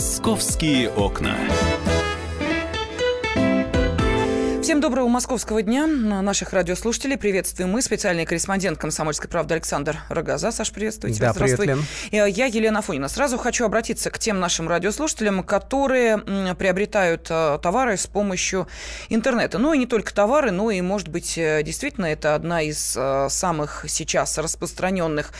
«Московские окна». Всем доброго московского дня. Наших радиослушателей приветствуем мы, специальный корреспондент «Комсомольской правды» Александр Рогоза. Саш, приветствую тебя. Да, Здравствуй. Привет, Лен. Я Елена Афонина. Сразу хочу обратиться к тем нашим радиослушателям, которые приобретают э, товары с помощью интернета. Ну и не только товары, но и, может быть, э, действительно, это одна из э, самых сейчас распространенных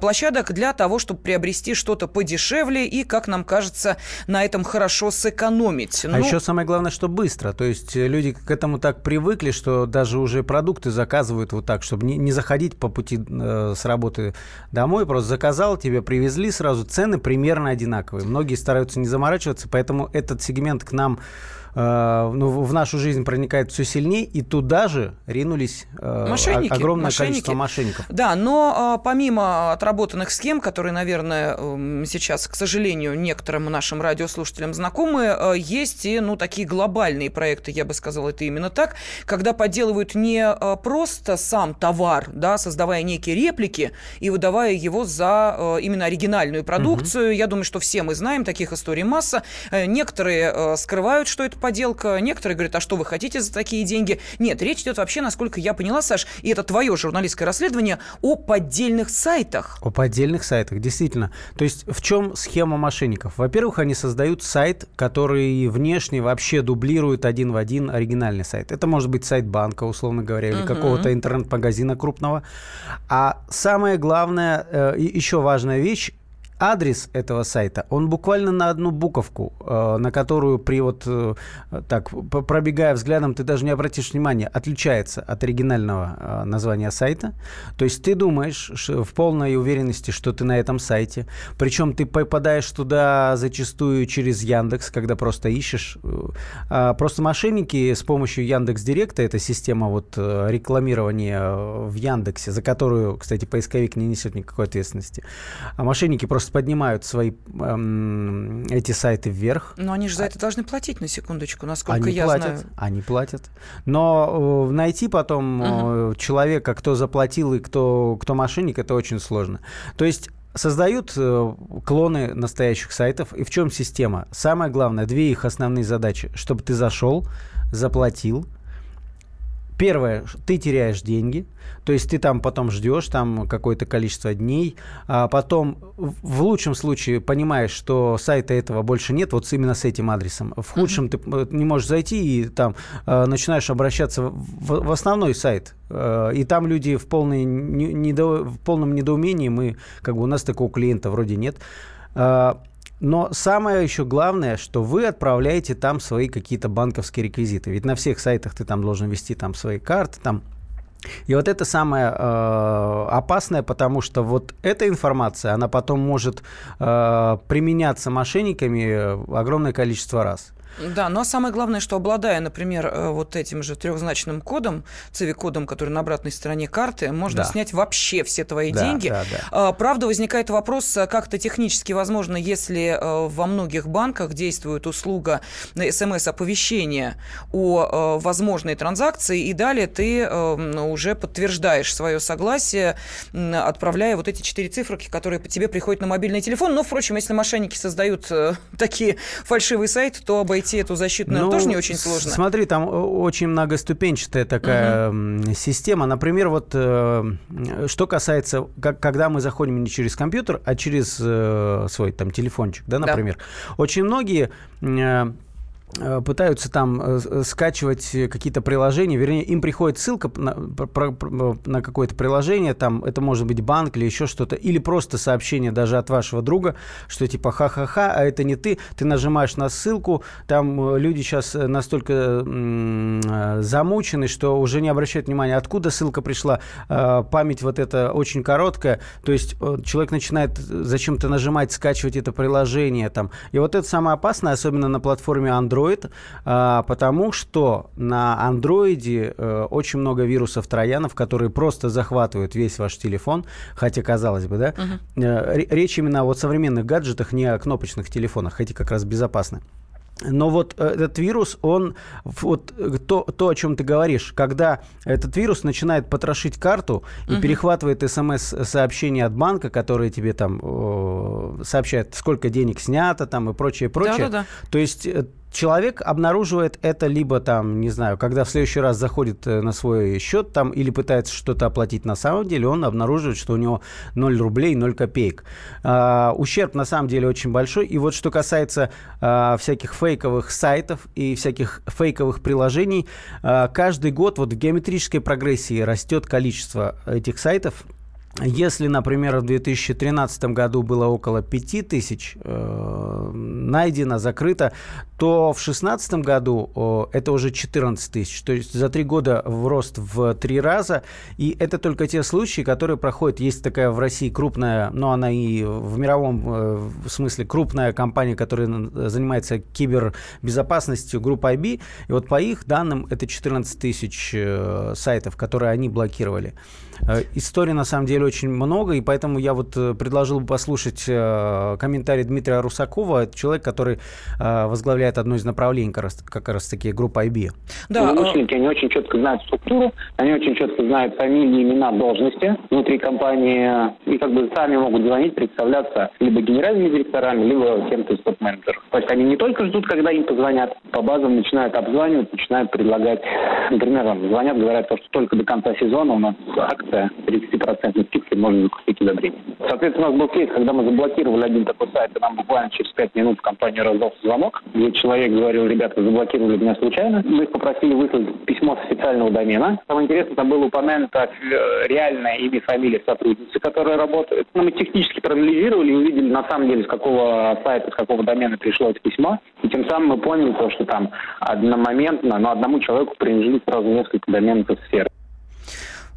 площадок для того, чтобы приобрести что-то подешевле и, как нам кажется, на этом хорошо сэкономить. А ну... еще самое главное, что быстро. То есть люди к этому так привыкли, что даже уже продукты заказывают вот так, чтобы не, не заходить по пути э, с работы домой. Просто заказал, тебе привезли сразу. Цены примерно одинаковые. Многие стараются не заморачиваться, поэтому этот сегмент к нам ну, в нашу жизнь проникает все сильнее, и туда же ринулись э, мошенники, огромное мошенники. количество мошенников. Да, но а, помимо отработанных схем, которые, наверное, эм, сейчас, к сожалению, некоторым нашим радиослушателям знакомы, э, есть и ну, такие глобальные проекты, я бы сказала, это именно так, когда подделывают не просто сам товар, да, создавая некие реплики и выдавая его за именно оригинальную продукцию. Угу. Я думаю, что все мы знаем, таких историй масса. Некоторые скрывают, что это поделка. Некоторые говорят, а что вы хотите за такие деньги? Нет, речь идет вообще, насколько я поняла, Саш, и это твое журналистское расследование, о поддельных сайтах. О поддельных сайтах, действительно. То есть в чем схема мошенников? Во-первых, они создают сайт, который внешне вообще дублирует один в один оригинальный сайт. Это может быть сайт банка, условно говоря, или uh-huh. какого-то интернет-магазина крупного. А самое главное, э, еще важная вещь, адрес этого сайта, он буквально на одну буковку, э, на которую при вот э, так пробегая взглядом, ты даже не обратишь внимания, отличается от оригинального э, названия сайта. То есть ты думаешь в полной уверенности, что ты на этом сайте. Причем ты попадаешь туда зачастую через Яндекс, когда просто ищешь. А просто мошенники с помощью Яндекс Директа, это система вот рекламирования в Яндексе, за которую, кстати, поисковик не несет никакой ответственности. А мошенники просто просто поднимают свои эм, эти сайты вверх. Но они же за это должны платить, на секундочку, насколько они я платят, знаю. Они платят. Но э, найти потом угу. человека, кто заплатил и кто, кто мошенник, это очень сложно. То есть создают э, клоны настоящих сайтов. И в чем система? Самое главное, две их основные задачи. Чтобы ты зашел, заплатил, Первое, ты теряешь деньги, то есть ты там потом ждешь там какое-то количество дней, а потом в лучшем случае понимаешь, что сайта этого больше нет, вот именно с этим адресом. В худшем mm-hmm. ты не можешь зайти и там э, начинаешь обращаться в, в основной сайт, э, и там люди в, полной, не, недо, в полном недоумении, мы как бы у нас такого клиента вроде нет. Э, но самое еще главное, что вы отправляете там свои какие-то банковские реквизиты. Ведь на всех сайтах ты там должен ввести там свои карты, там и вот это самое э, опасное, потому что вот эта информация, она потом может э, применяться мошенниками огромное количество раз. Да, но самое главное, что обладая, например, э, вот этим же трехзначным кодом, CVI-кодом, который на обратной стороне карты, можно да. снять вообще все твои да, деньги. Да, да. А, правда, возникает вопрос, э, как это технически возможно, если э, во многих банках действует услуга смс-оповещения о возможной транзакции, и далее ты уже подтверждаешь свое согласие, отправляя вот эти четыре цифры, которые тебе приходят на мобильный телефон. Но, впрочем, если мошенники создают такие фальшивые сайты, то обойти пройти эту защиту, наверное, ну, тоже не очень сложно. Смотри, там очень многоступенчатая такая угу. система. Например, вот э, что касается, как, когда мы заходим не через компьютер, а через э, свой там телефончик, да, например. Да. Очень многие Э, пытаются там э, скачивать какие-то приложения, вернее, им приходит ссылка на, на какое-то приложение, там это может быть банк или еще что-то, или просто сообщение даже от вашего друга, что типа ха-ха-ха, а это не ты, ты нажимаешь на ссылку, там э, люди сейчас настолько замучены, что уже не обращают внимания, откуда ссылка пришла, память вот эта очень короткая, то есть человек начинает зачем-то нажимать, скачивать это приложение там, и вот это самое опасное, особенно на платформе Android, Android, а, потому что на Android э, очень много вирусов троянов, которые просто захватывают весь ваш телефон, хотя казалось бы, да. Угу. Речь именно о вот современных гаджетах, не о кнопочных телефонах, эти как раз безопасны. Но вот э, этот вирус, он, вот то, то, о чем ты говоришь, когда этот вирус начинает потрошить карту и угу. перехватывает смс-сообщение от банка, которые тебе там э, сообщают, сколько денег снято там и прочее, прочее. Да, да, да. То есть человек обнаруживает это либо там, не знаю, когда в следующий раз заходит э, на свой счет там или пытается что-то оплатить на самом деле, он обнаруживает, что у него 0 рублей, 0 копеек. А, ущерб на самом деле очень большой. И вот что касается а, всяких фейковых сайтов и всяких фейковых приложений, а, каждый год вот в геометрической прогрессии растет количество этих сайтов, если, например, в 2013 году было около 5 тысяч э, найдено, закрыто, то в 2016 году э, это уже 14 тысяч. То есть за три года в рост в три раза. И это только те случаи, которые проходят. Есть такая в России крупная, но она и в мировом э, смысле крупная компания, которая занимается кибербезопасностью, группа IB. И вот по их данным это 14 тысяч э, сайтов, которые они блокировали. Э, историй на самом деле очень много, и поэтому я вот э, предложил бы послушать э, комментарий Дмитрия Русакова, это человек, который возглавляет одно из направлений как раз, как раз таки группа IB. Да, Злоумышленники, они очень четко знают структуру, они очень четко знают фамилии, имена, должности внутри компании, и как бы сами могут звонить, представляться либо генеральными директорами, либо кем-то из топ-менеджеров. То есть они не только ждут, когда им позвонят, по базам начинают обзванивать, начинают предлагать, например, звонят, говорят, что только до конца сезона у нас акция акция 30% скидки можно закупить удобрения. Соответственно, у нас был кейс, когда мы заблокировали один такой сайт, и нам буквально через 5 минут в компанию раздался звонок, где человек говорил, ребята, заблокировали меня случайно. Мы их попросили выслать письмо с официального домена. Самое интересное, там было упомянуто э, реальное имя и фамилия сотрудницы, которая работает. Но мы технически проанализировали и увидели на самом деле, с какого сайта, с какого домена пришло это письмо. И тем самым мы поняли то, что там одномоментно, но одному человеку принадлежит сразу несколько доменных сфер.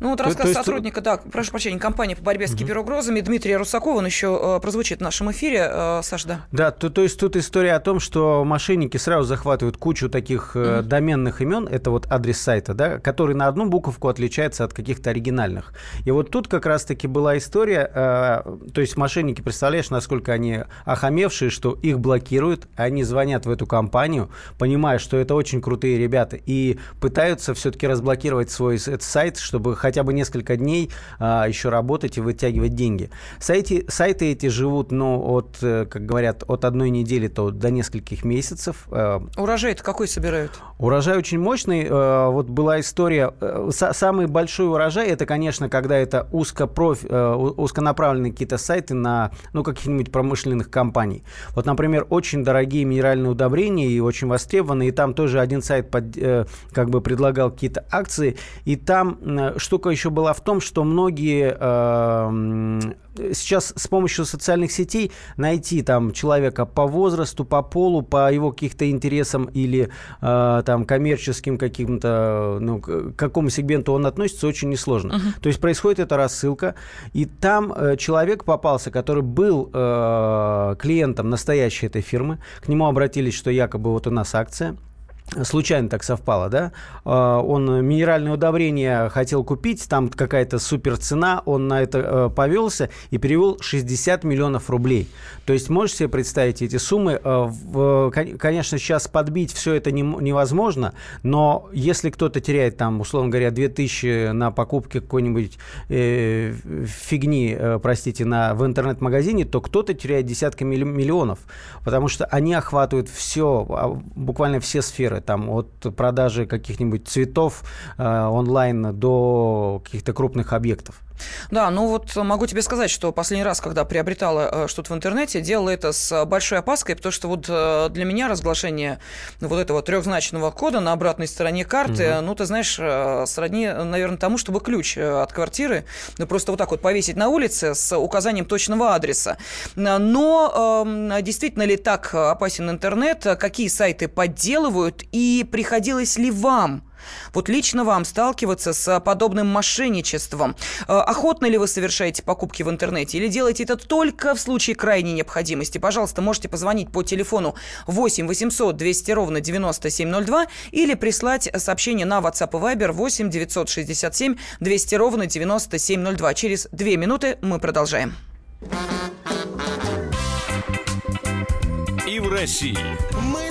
Ну вот рассказ есть... сотрудника, да, прошу прощения, компании по борьбе с киберугрозами Дмитрия Русакова, он еще э, прозвучит в нашем эфире. Э, Саш, да. Да, то, то есть тут история о том, что мошенники сразу захватывают кучу таких э, доменных имен, это вот адрес сайта, да, который на одну буковку отличается от каких-то оригинальных. И вот тут как раз-таки была история, э, то есть мошенники, представляешь, насколько они охамевшие, что их блокируют, они звонят в эту компанию, понимая, что это очень крутые ребята, и пытаются все-таки разблокировать свой сайт, чтобы хотя бы несколько дней а, еще работать и вытягивать деньги. Сайты, сайты эти живут, ну, от, э, как говорят, от одной недели то до нескольких месяцев. Э, Урожай-то какой собирают? Урожай очень мощный. Э, вот была история, самый большой урожай, это, конечно, когда это узкопроф, узконаправленные какие-то сайты на, ну, каких-нибудь промышленных компаний. Вот, например, очень дорогие минеральные удобрения и очень востребованные, и там тоже один сайт под, как бы предлагал какие-то акции, и там что штука еще была в том, что многие э, сейчас с помощью социальных сетей найти там человека по возрасту, по полу, по его каких-то интересам или э, там коммерческим каким-то, ну, к какому сегменту он относится, очень несложно. Uh-huh. То есть происходит эта рассылка, и там э, человек попался, который был э, клиентом настоящей этой фирмы, к нему обратились, что якобы вот у нас акция, случайно так совпало, да, а, он минеральное удобрение хотел купить, там какая-то супер цена, он на это э, повелся и перевел 60 миллионов рублей. То есть можете себе представить эти суммы? Э, конечно, сейчас подбить все это невозможно, но если кто-то теряет там, условно говоря, 2000 на покупке какой-нибудь э, фигни, простите, на, в интернет-магазине, то кто-то теряет десятки миллионов, потому что они охватывают все, а, буквально все сферы там от продажи каких-нибудь цветов э, онлайн до каких-то крупных объектов. Да, ну вот могу тебе сказать, что последний раз, когда приобретала э, что-то в интернете, делала это с большой опаской, потому что вот э, для меня разглашение вот этого трехзначного кода на обратной стороне карты, угу. ну, ты знаешь, э, сродни, наверное, тому, чтобы ключ от квартиры ну, просто вот так вот повесить на улице с указанием точного адреса. Но эм, действительно ли так опасен интернет? Какие сайты подделывают? И приходилось ли вам вот лично вам сталкиваться с подобным мошенничеством. Э, охотно ли вы совершаете покупки в интернете или делаете это только в случае крайней необходимости? Пожалуйста, можете позвонить по телефону 8 800 200 ровно 9702 или прислать сообщение на WhatsApp и Viber 8 967 200 ровно 9702. Через две минуты мы продолжаем. И в России. Мысли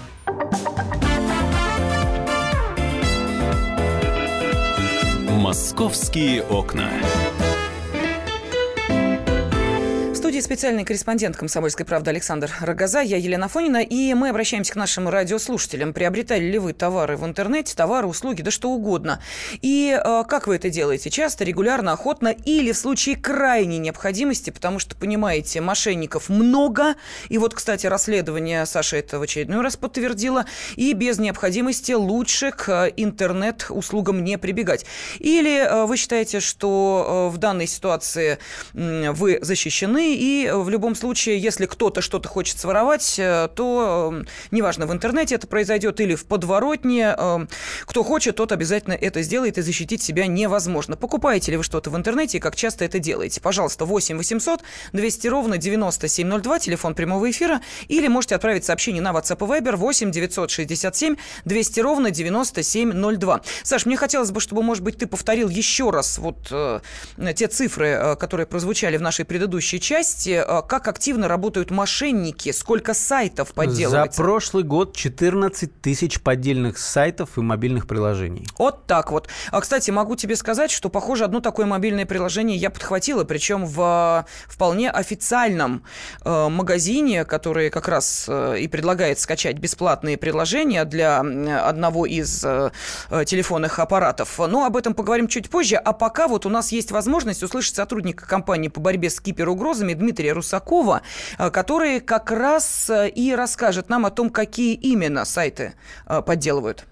«Московские окна». Студии специальный корреспондент «Комсомольской правды» Александр Рогоза, я Елена Фонина, и мы обращаемся к нашим радиослушателям. Приобретали ли вы товары в интернете, товары, услуги, да что угодно. И э, как вы это делаете? Часто, регулярно, охотно или в случае крайней необходимости, потому что, понимаете, мошенников много. И вот, кстати, расследование Саша это в очередной раз подтвердило. И без необходимости лучше к интернет-услугам не прибегать. Или э, вы считаете, что э, в данной ситуации э, вы защищены, и в любом случае, если кто-то что-то хочет своровать, э, то э, неважно, в интернете это произойдет или в подворотне, э, кто хочет, тот обязательно это сделает, и защитить себя невозможно. Покупаете ли вы что-то в интернете и как часто это делаете? Пожалуйста, 8 800 200 ровно 9702, телефон прямого эфира, или можете отправить сообщение на WhatsApp и Viber 8 967 200 ровно 9702. Саш, мне хотелось бы, чтобы, может быть, ты повторил еще раз вот э, те цифры, э, которые прозвучали в нашей предыдущей части, э, как активно работают мошенники, сколько сайтов подделывается. За прошлый год 14 тысяч поддельных сайтов и мобильных приложений. Вот так вот. А, кстати, могу тебе сказать, что, похоже, одно такое мобильное приложение я подхватила, причем в вполне официальном э, магазине, который как раз э, и предлагает скачать бесплатные приложения для одного из э, э, телефонных аппаратов. Но об этом поговорим чуть позже. А пока вот у нас есть возможность услышать сотрудника компании по борьбе с киберугрозами Дмитрия Русакова, э, который как раз э, и расскажет нам о том, какие именно сайты э, подделывают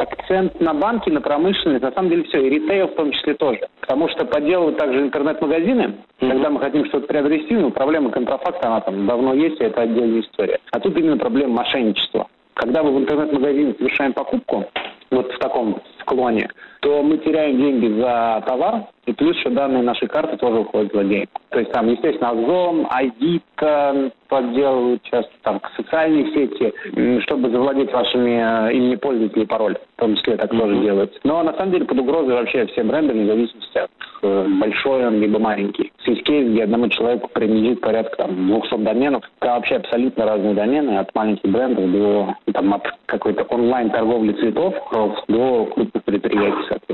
акцент на банки, на промышленность, на самом деле все, и ритейл в том числе тоже. Потому что подделывают также интернет-магазины, mm-hmm. когда мы хотим что-то приобрести, ну, проблема контрафакта, она там давно есть, и это отдельная история. А тут именно проблема мошенничества. Когда мы в интернет-магазине совершаем покупку, вот в таком склоне, то мы теряем деньги за товар, и плюс еще данные нашей карты тоже уходят злодеям. То есть там, естественно, Озон, ID подделывают часто, там, социальные сети, чтобы завладеть вашими э, имени пользователей пароль. В том числе так mm-hmm. тоже делается. Но на самом деле под угрозой вообще все бренды, вне зависимости от э, большой он либо маленький. Есть кейс, где одному человеку принадлежит порядка там, 200 доменов. Это вообще абсолютно разные домены, от маленьких брендов до там, от какой-то онлайн-торговли цветов до крупных ወደ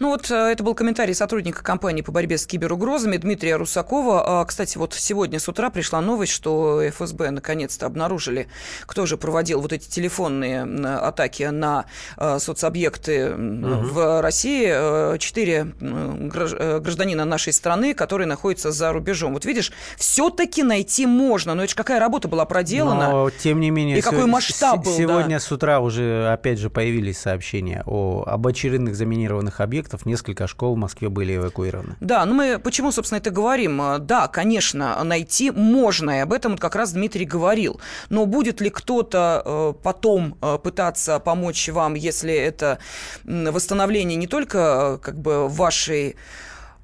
Ну вот э, это был комментарий сотрудника компании по борьбе с киберугрозами Дмитрия Русакова. А, кстати, вот сегодня с утра пришла новость, что ФСБ наконец-то обнаружили, кто же проводил вот эти телефонные атаки на э, соцобъекты угу. в России. Э, четыре гражданина нашей страны, которые находятся за рубежом. Вот видишь, все-таки найти можно, но это же какая работа была проделана. Но, тем не менее, и какой масштаб был. Сегодня да. с утра уже, опять же, появились сообщения о, об очередных заминированных объектах объектов, несколько школ в Москве были эвакуированы. Да, ну мы почему, собственно, это говорим? Да, конечно, найти можно, и об этом вот как раз Дмитрий говорил. Но будет ли кто-то э, потом э, пытаться помочь вам, если это восстановление не только э, как бы вашей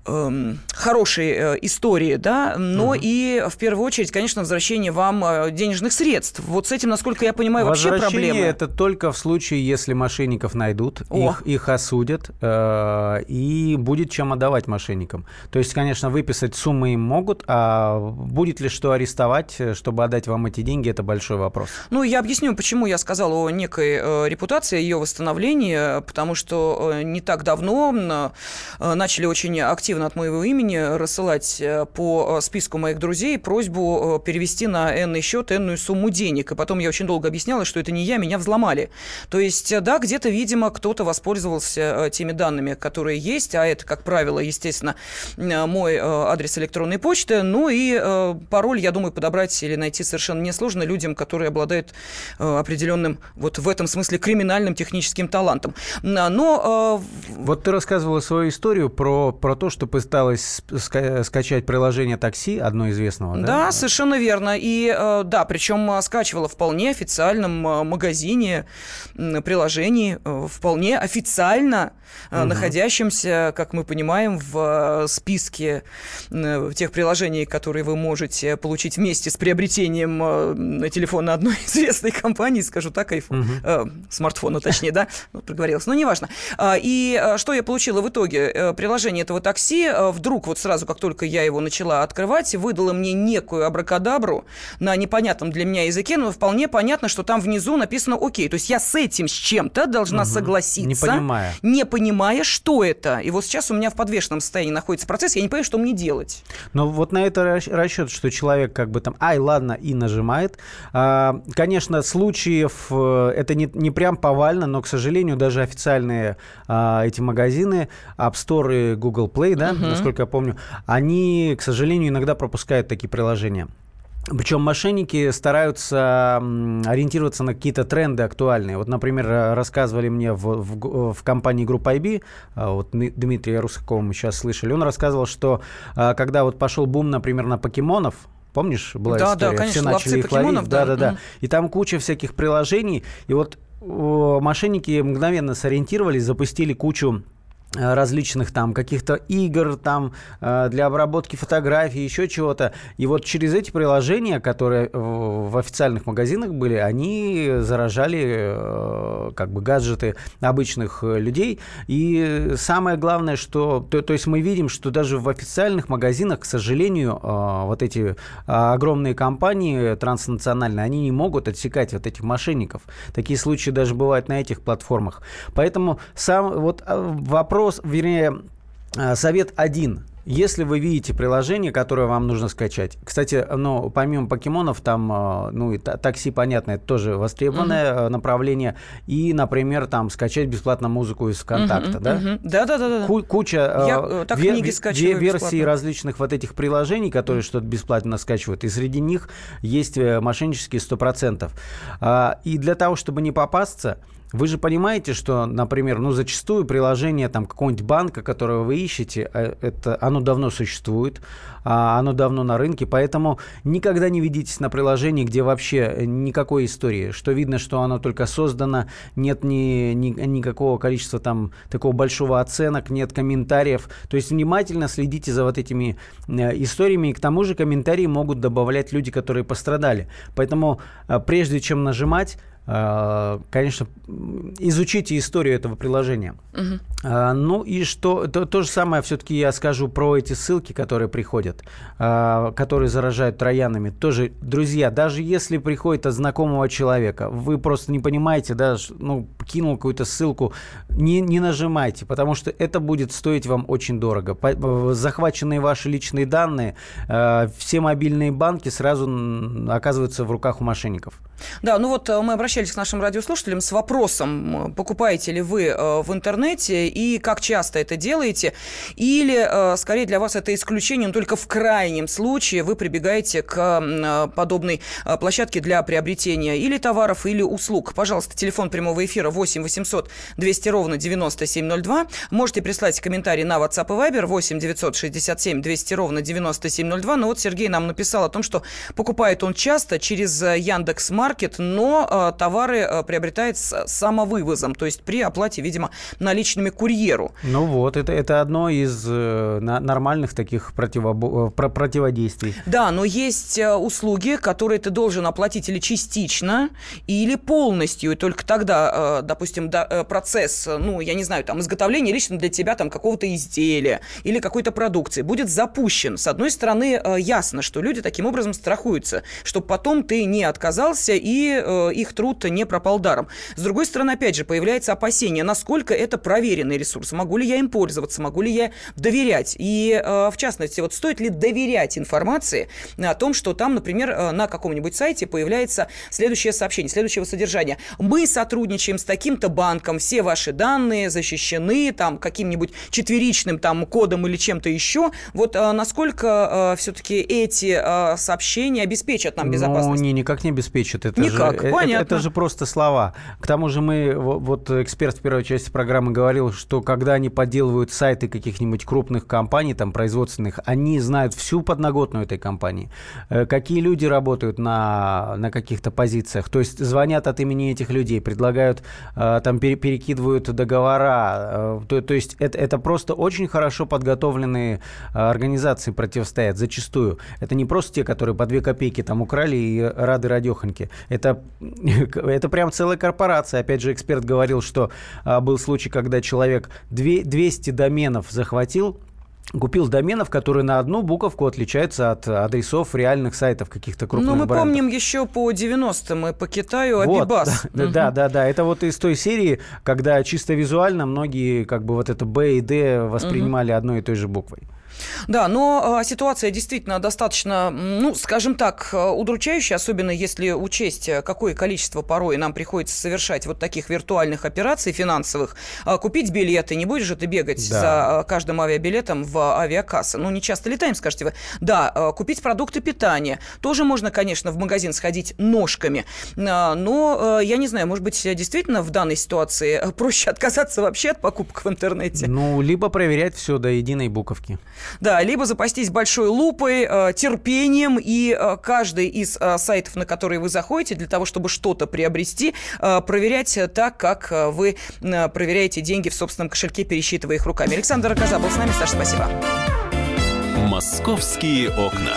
хорошей э, истории, да, но угу. и в первую очередь, конечно, возвращение вам э, денежных средств. Вот с этим, насколько я понимаю, вообще проблемы. это только в случае, если мошенников найдут, их, их осудят, э, и будет чем отдавать мошенникам. То есть, конечно, выписать суммы им могут, а будет ли что арестовать, э, чтобы отдать вам эти деньги, это большой вопрос. Ну, я объясню, почему я сказал о некой э, репутации, ее восстановлении, потому что не так давно э, начали очень активно активно от моего имени рассылать э, по э, списку моих друзей просьбу э, перевести на энный счет энную сумму денег. И потом я очень долго объясняла, что это не я, меня взломали. То есть, да, где-то, видимо, кто-то воспользовался теми данными, которые есть, а это, как правило, естественно, мой адрес электронной почты. Ну и пароль, я думаю, подобрать или найти совершенно несложно людям, которые обладают определенным, вот в этом смысле, криминальным техническим талантом. Но... Вот ты рассказывала свою историю про, про то, что что пыталась ска- скачать приложение такси, одно известного, да? Да, совершенно верно. И э, да, причем э, скачивала в вполне официальном э, магазине приложений, вполне официально угу. находящемся, как мы понимаем, в списке тех приложений, которые вы можете получить вместе с приобретением телефона одной известной компании, скажу так, iPhone, угу. э, смартфона точнее, да, проговорилась, но неважно. А, и что я получила в итоге? Приложение этого такси вдруг вот сразу, как только я его начала открывать, выдало мне некую абракадабру на непонятном для меня языке, но вполне понятно, что там внизу написано «Окей». То есть я с этим, с чем-то должна угу. согласиться. Не понимая. Не понимая, что это. И вот сейчас у меня в подвешенном состоянии находится процесс, я не понимаю, что мне делать. Но вот на это расчет, что человек как бы там «Ай, ладно», и нажимает. А, конечно, случаев э, это не, не прям повально, но, к сожалению, даже официальные а, эти магазины, App Store и Google Play, да, угу. насколько я помню, они, к сожалению, иногда пропускают такие приложения. Причем мошенники стараются ориентироваться на какие-то тренды актуальные. Вот, например, рассказывали мне в, в, в компании Группа IB, а, вот Дмитрия Русакова мы сейчас слышали, он рассказывал, что когда вот пошел бум, например, на покемонов, Помнишь, была да, история? Да, конечно, Все начали их ловить. Да, да, да. И там куча всяких приложений. И вот мошенники мгновенно сориентировались, запустили кучу Э, различных там каких-то игр там э, для обработки фотографий, еще чего-то. И вот через эти приложения, которые в официальных магазинах были, они заражали э, как бы гаджеты обычных людей. И самое главное, что то, то есть мы видим, что даже в официальных магазинах, к сожалению, вот эти огромные компании транснациональные, они не могут отсекать вот этих мошенников. Такие случаи даже бывают на этих платформах. Поэтому сам вот вопрос вопрос, вернее, э, совет один. Если вы видите приложение, которое вам нужно скачать, кстати, ну, помимо покемонов, там, э, ну, и такси, понятно, это тоже востребованное mm-hmm. направление, и, например, там, скачать бесплатно музыку из ВКонтакта, mm-hmm, да? Mm-hmm. Да-да-да. Ку- куча Я, так вер- книги вер- версий различных вот этих приложений, которые что-то бесплатно скачивают, и среди них есть мошеннические 100%. А, и для того, чтобы не попасться, вы же понимаете, что, например, ну, зачастую приложение там какого-нибудь банка, которое вы ищете, э, это, оно давно существует, а оно давно на рынке, поэтому никогда не ведитесь на приложении, где вообще никакой истории, что видно, что оно только создано, нет ни, ни, никакого количества там такого большого оценок, нет комментариев, то есть внимательно следите за вот этими э, историями, и к тому же комментарии могут добавлять люди, которые пострадали, поэтому э, прежде чем нажимать, Э, конечно, изучите историю этого приложения. Угу. Ну и что, то, то же самое все-таки я скажу про эти ссылки, которые приходят, э, которые заражают троянами. Тоже, друзья, даже если приходит от знакомого человека, вы просто не понимаете, да, ну, кинул какую-то ссылку, не, не нажимайте, потому что это будет стоить вам очень дорого. Захваченные ваши личные данные, все мобильные банки сразу оказываются в руках у мошенников. Да, ну вот мы обращаемся обращались к нашим радиослушателям с вопросом, покупаете ли вы э, в интернете и как часто это делаете, или, э, скорее, для вас это исключение, но только в крайнем случае вы прибегаете к э, подобной площадке для приобретения или товаров, или услуг. Пожалуйста, телефон прямого эфира 8 800 200 ровно 9702. Можете прислать комментарий на WhatsApp и Viber 8 967 200 ровно 9702. Но вот Сергей нам написал о том, что покупает он часто через Яндекс Маркет, но товары э, приобретает с самовывозом, то есть при оплате, видимо, наличными курьеру. Ну вот, это, это одно из э, нормальных таких противо, э, противодействий. Да, но есть услуги, которые ты должен оплатить или частично, или полностью, и только тогда, допустим, процесс, ну, я не знаю, там, изготовления лично для тебя там какого-то изделия или какой-то продукции будет запущен. С одной стороны, ясно, что люди таким образом страхуются, чтобы потом ты не отказался и их труд не пропал даром. С другой стороны, опять же, появляется опасение, насколько это проверенный ресурс, могу ли я им пользоваться, могу ли я доверять. И, э, в частности, вот стоит ли доверять информации о том, что там, например, э, на каком-нибудь сайте появляется следующее сообщение, следующего содержания. Мы сотрудничаем с таким-то банком, все ваши данные защищены там каким-нибудь четверичным там кодом или чем-то еще. Вот э, насколько все-таки эти сообщения обеспечат нам безопасность? Ну, не, никак не обеспечат. Это Никак, же, понятно. Это, это же просто слова. К тому же мы, вот эксперт в первой части программы говорил, что когда они подделывают сайты каких-нибудь крупных компаний, там, производственных, они знают всю подноготную этой компании. Э, какие люди работают на, на каких-то позициях. То есть звонят от имени этих людей, предлагают, э, там, перекидывают договора. То, то есть это, это просто очень хорошо подготовленные организации противостоят зачастую. Это не просто те, которые по две копейки там украли и рады радехоньки. Это, это прям целая корпорация. Опять же, эксперт говорил, что был случай, когда человек 200 доменов захватил, купил доменов, которые на одну буковку отличаются от адресов реальных сайтов каких-то крупных Ну, мы брендов. помним еще по 90-м и по Китаю вот, Абибас. Да, угу. да, да, да. Это вот из той серии, когда чисто визуально многие как бы вот это Б и Д воспринимали угу. одной и той же буквой. Да, но а, ситуация действительно достаточно, ну, скажем так, удручающая, особенно если учесть, какое количество порой нам приходится совершать вот таких виртуальных операций финансовых. А, купить билеты, не будешь же ты бегать да. за каждым авиабилетом в авиакассы. Ну, не часто летаем, скажете вы. Да, купить продукты питания. Тоже можно, конечно, в магазин сходить ножками. Но, я не знаю, может быть, действительно в данной ситуации проще отказаться вообще от покупок в интернете? Ну, либо проверять все до единой буковки. Да, либо запастись большой лупой, э, терпением, и э, каждый из э, сайтов, на которые вы заходите, для того, чтобы что-то приобрести, проверять так, как вы проверяете деньги в собственном кошельке, пересчитывая их руками. Александр Коза был с нами. Саша, спасибо. «Московские окна».